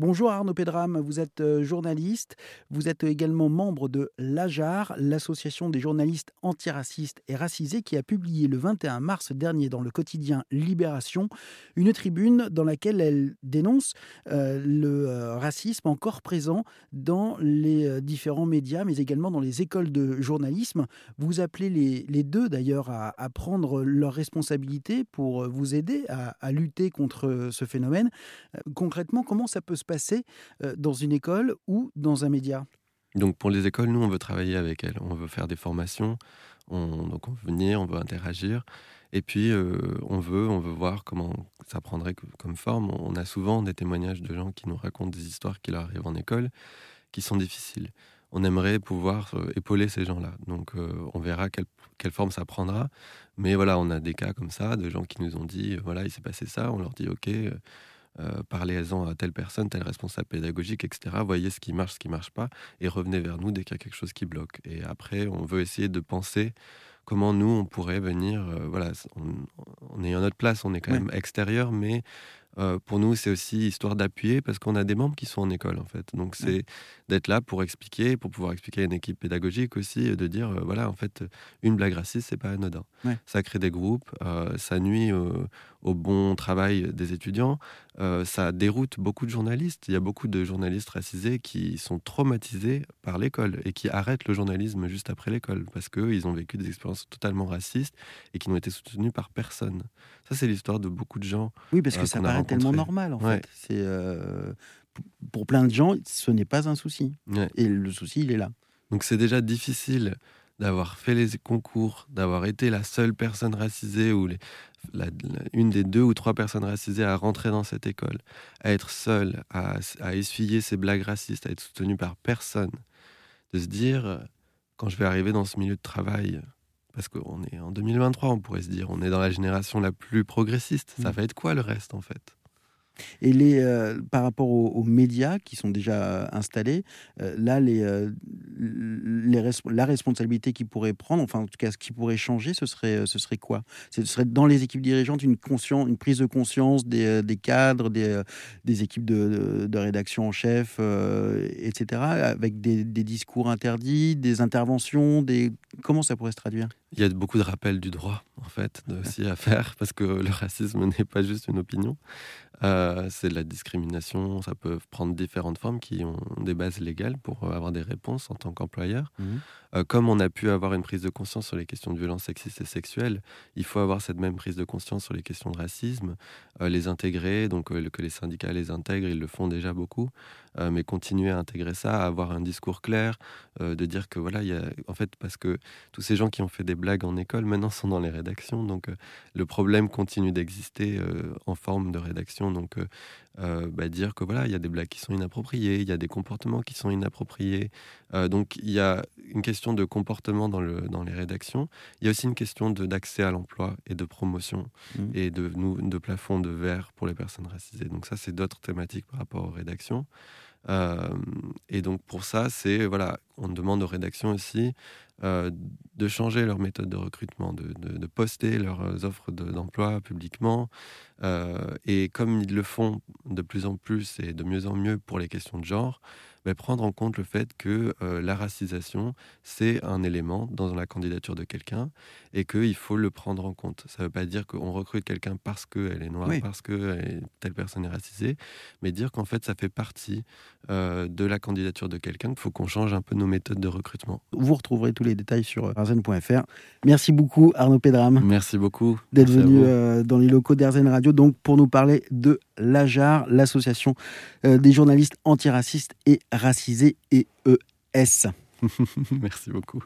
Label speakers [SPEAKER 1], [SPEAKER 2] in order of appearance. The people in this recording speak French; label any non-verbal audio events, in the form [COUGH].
[SPEAKER 1] Bonjour Arnaud Pedram, vous êtes euh, journaliste, vous êtes également membre de l'AJAR, l'association des journalistes antiracistes et racisés qui a publié le 21 mars dernier dans le quotidien Libération une tribune dans laquelle elle dénonce euh, le euh, racisme encore présent dans les différents médias mais également dans les écoles de journalisme. Vous appelez les, deux d'ailleurs à, prendre leurs responsabilités pour vous aider à, à lutter contre ce phénomène. concrètement, comment ça peut se euh, dans une école ou dans un média?
[SPEAKER 2] Donc pour les écoles, nous, on veut travailler avec elles. On veut faire des formations. On, donc on veut venir, on veut interagir. Et puis, euh, on, veut, on veut voir comment ça prendrait comme forme. On a souvent des témoignages de gens qui nous racontent des histoires qui leur arrivent en école, qui sont difficiles. On aimerait pouvoir euh, épauler ces gens-là. Donc, on verra quelle, quelle, forme ça prendra. Mais voilà, on a des cas comme ça, de gens qui nous ont dit, voilà, il s'est passé ça. On leur dit, OK, euh, parlez-en à telle personne, tel responsable pédagogique, etc. Voyez ce qui marche, ce qui marche pas, et revenez vers nous dès qu'il y a quelque chose qui bloque. Et après, on veut essayer de penser comment nous, on pourrait venir, euh, voilà, on, est en notre place, on est quand même extérieur, mais euh, pour nous, c'est aussi histoire d'appuyer parce qu'on a des membres qui sont en école, en fait. Donc, c'est d'être là pour expliquer, pour pouvoir expliquer à une équipe pédagogique aussi, de dire, voilà, en fait, une blague raciste, c'est pas anodin. Ça crée des groupes, ça nuit au bon travail des étudiants. Euh, ça déroute beaucoup de journalistes. Il y a beaucoup de journalistes racisés qui sont traumatisés par l'école et qui arrêtent le journalisme juste après l'école parce qu'ils ont vécu des expériences totalement racistes et qui n'ont été soutenus par personne. Ça, c'est l'histoire de beaucoup de gens.
[SPEAKER 1] Oui, parce que euh, ça paraît tellement normal en fait. C'est euh, pour plein de gens, ce n'est pas un souci. Et le souci, il est là.
[SPEAKER 2] Donc c'est déjà difficile d'avoir fait les concours, d'avoir été la seule personne racisée ou les, une des deux ou trois personnes racisées à rentrer dans cette école, à être seule, à, à essuyer ses blagues racistes, à être soutenue par personne, de se dire, quand je vais arriver dans ce milieu de travail, parce qu'on est en 2023, on pourrait se dire, on est dans la génération la plus progressiste, ça mmh. va être quoi le reste en fait?
[SPEAKER 1] Et les, euh, par rapport aux, médias qui sont déjà installés, euh, là, les, euh, les la responsabilité qu'ils pourraient prendre, enfin en tout cas ce qui pourrait changer, ce serait, ce serait quoi? Ce serait dans les équipes dirigeantes une, prise de conscience des, des cadres, des, des équipes de, de, rédaction en chef, etc., avec des, des, discours interdits, des interventions, des... comment ça pourrait se traduire?
[SPEAKER 2] Il y a beaucoup de rappels du droit, en fait, [LAUGHS] aussi à faire, parce que le racisme n'est pas juste une opinion. Euh, c'est de la discrimination, ça peut prendre différentes formes qui ont des bases légales pour euh, avoir des réponses en tant qu'employeur. Mmh. Euh, comme on a pu avoir une prise de conscience sur les questions de violence sexiste et sexuelle, il faut avoir cette même prise de conscience sur les questions de racisme, les intégrer, donc que les syndicats les intègrent, ils le font déjà beaucoup, mais continuer à intégrer ça, à avoir un discours clair, de dire que voilà, il y a, en fait, parce que tous ces gens qui ont fait des blagues en école maintenant sont dans les rédactions, donc le problème continue d'exister en forme de rédaction donc, euh, euh, bah, dire que voilà, il y a des blagues qui sont inappropriées, il y a des comportements qui sont inappropriés. Euh, donc, il y a une question de comportement dans, le, dans les rédactions. Il y a aussi une question d'accès à l'emploi et de promotion mmh. et de, de plafond de verre pour les personnes racisées. Donc, ça, c'est d'autres thématiques par rapport aux rédactions. et donc pour ça, c'est voilà, on demande aux rédactions aussi de changer leur méthode de recrutement, de, poster leurs offres d'emploi publiquement, euh, et comme ils le font de plus en plus et de mieux en mieux pour les questions de genre, prendre en compte le fait que euh, la racisation, c'est un élément dans la candidature de quelqu'un et qu'il faut le prendre en compte. Ça ne veut pas dire qu'on recrute quelqu'un parce qu'elle est noire, parce que telle personne est racisée, mais dire qu'en fait, ça fait partie euh, de la candidature de quelqu'un, qu'il faut qu'on change un peu nos méthodes de recrutement.
[SPEAKER 1] Vous retrouverez tous les détails sur arzen.fr. Merci beaucoup, Arnaud Pédram.
[SPEAKER 2] Merci beaucoup.
[SPEAKER 1] D'être venu dans les locaux d'Arzen Radio donc pour nous parler de l'AJAR, l'association euh, des journalistes antiracistes et racisés et ES. [LAUGHS]
[SPEAKER 2] Merci beaucoup.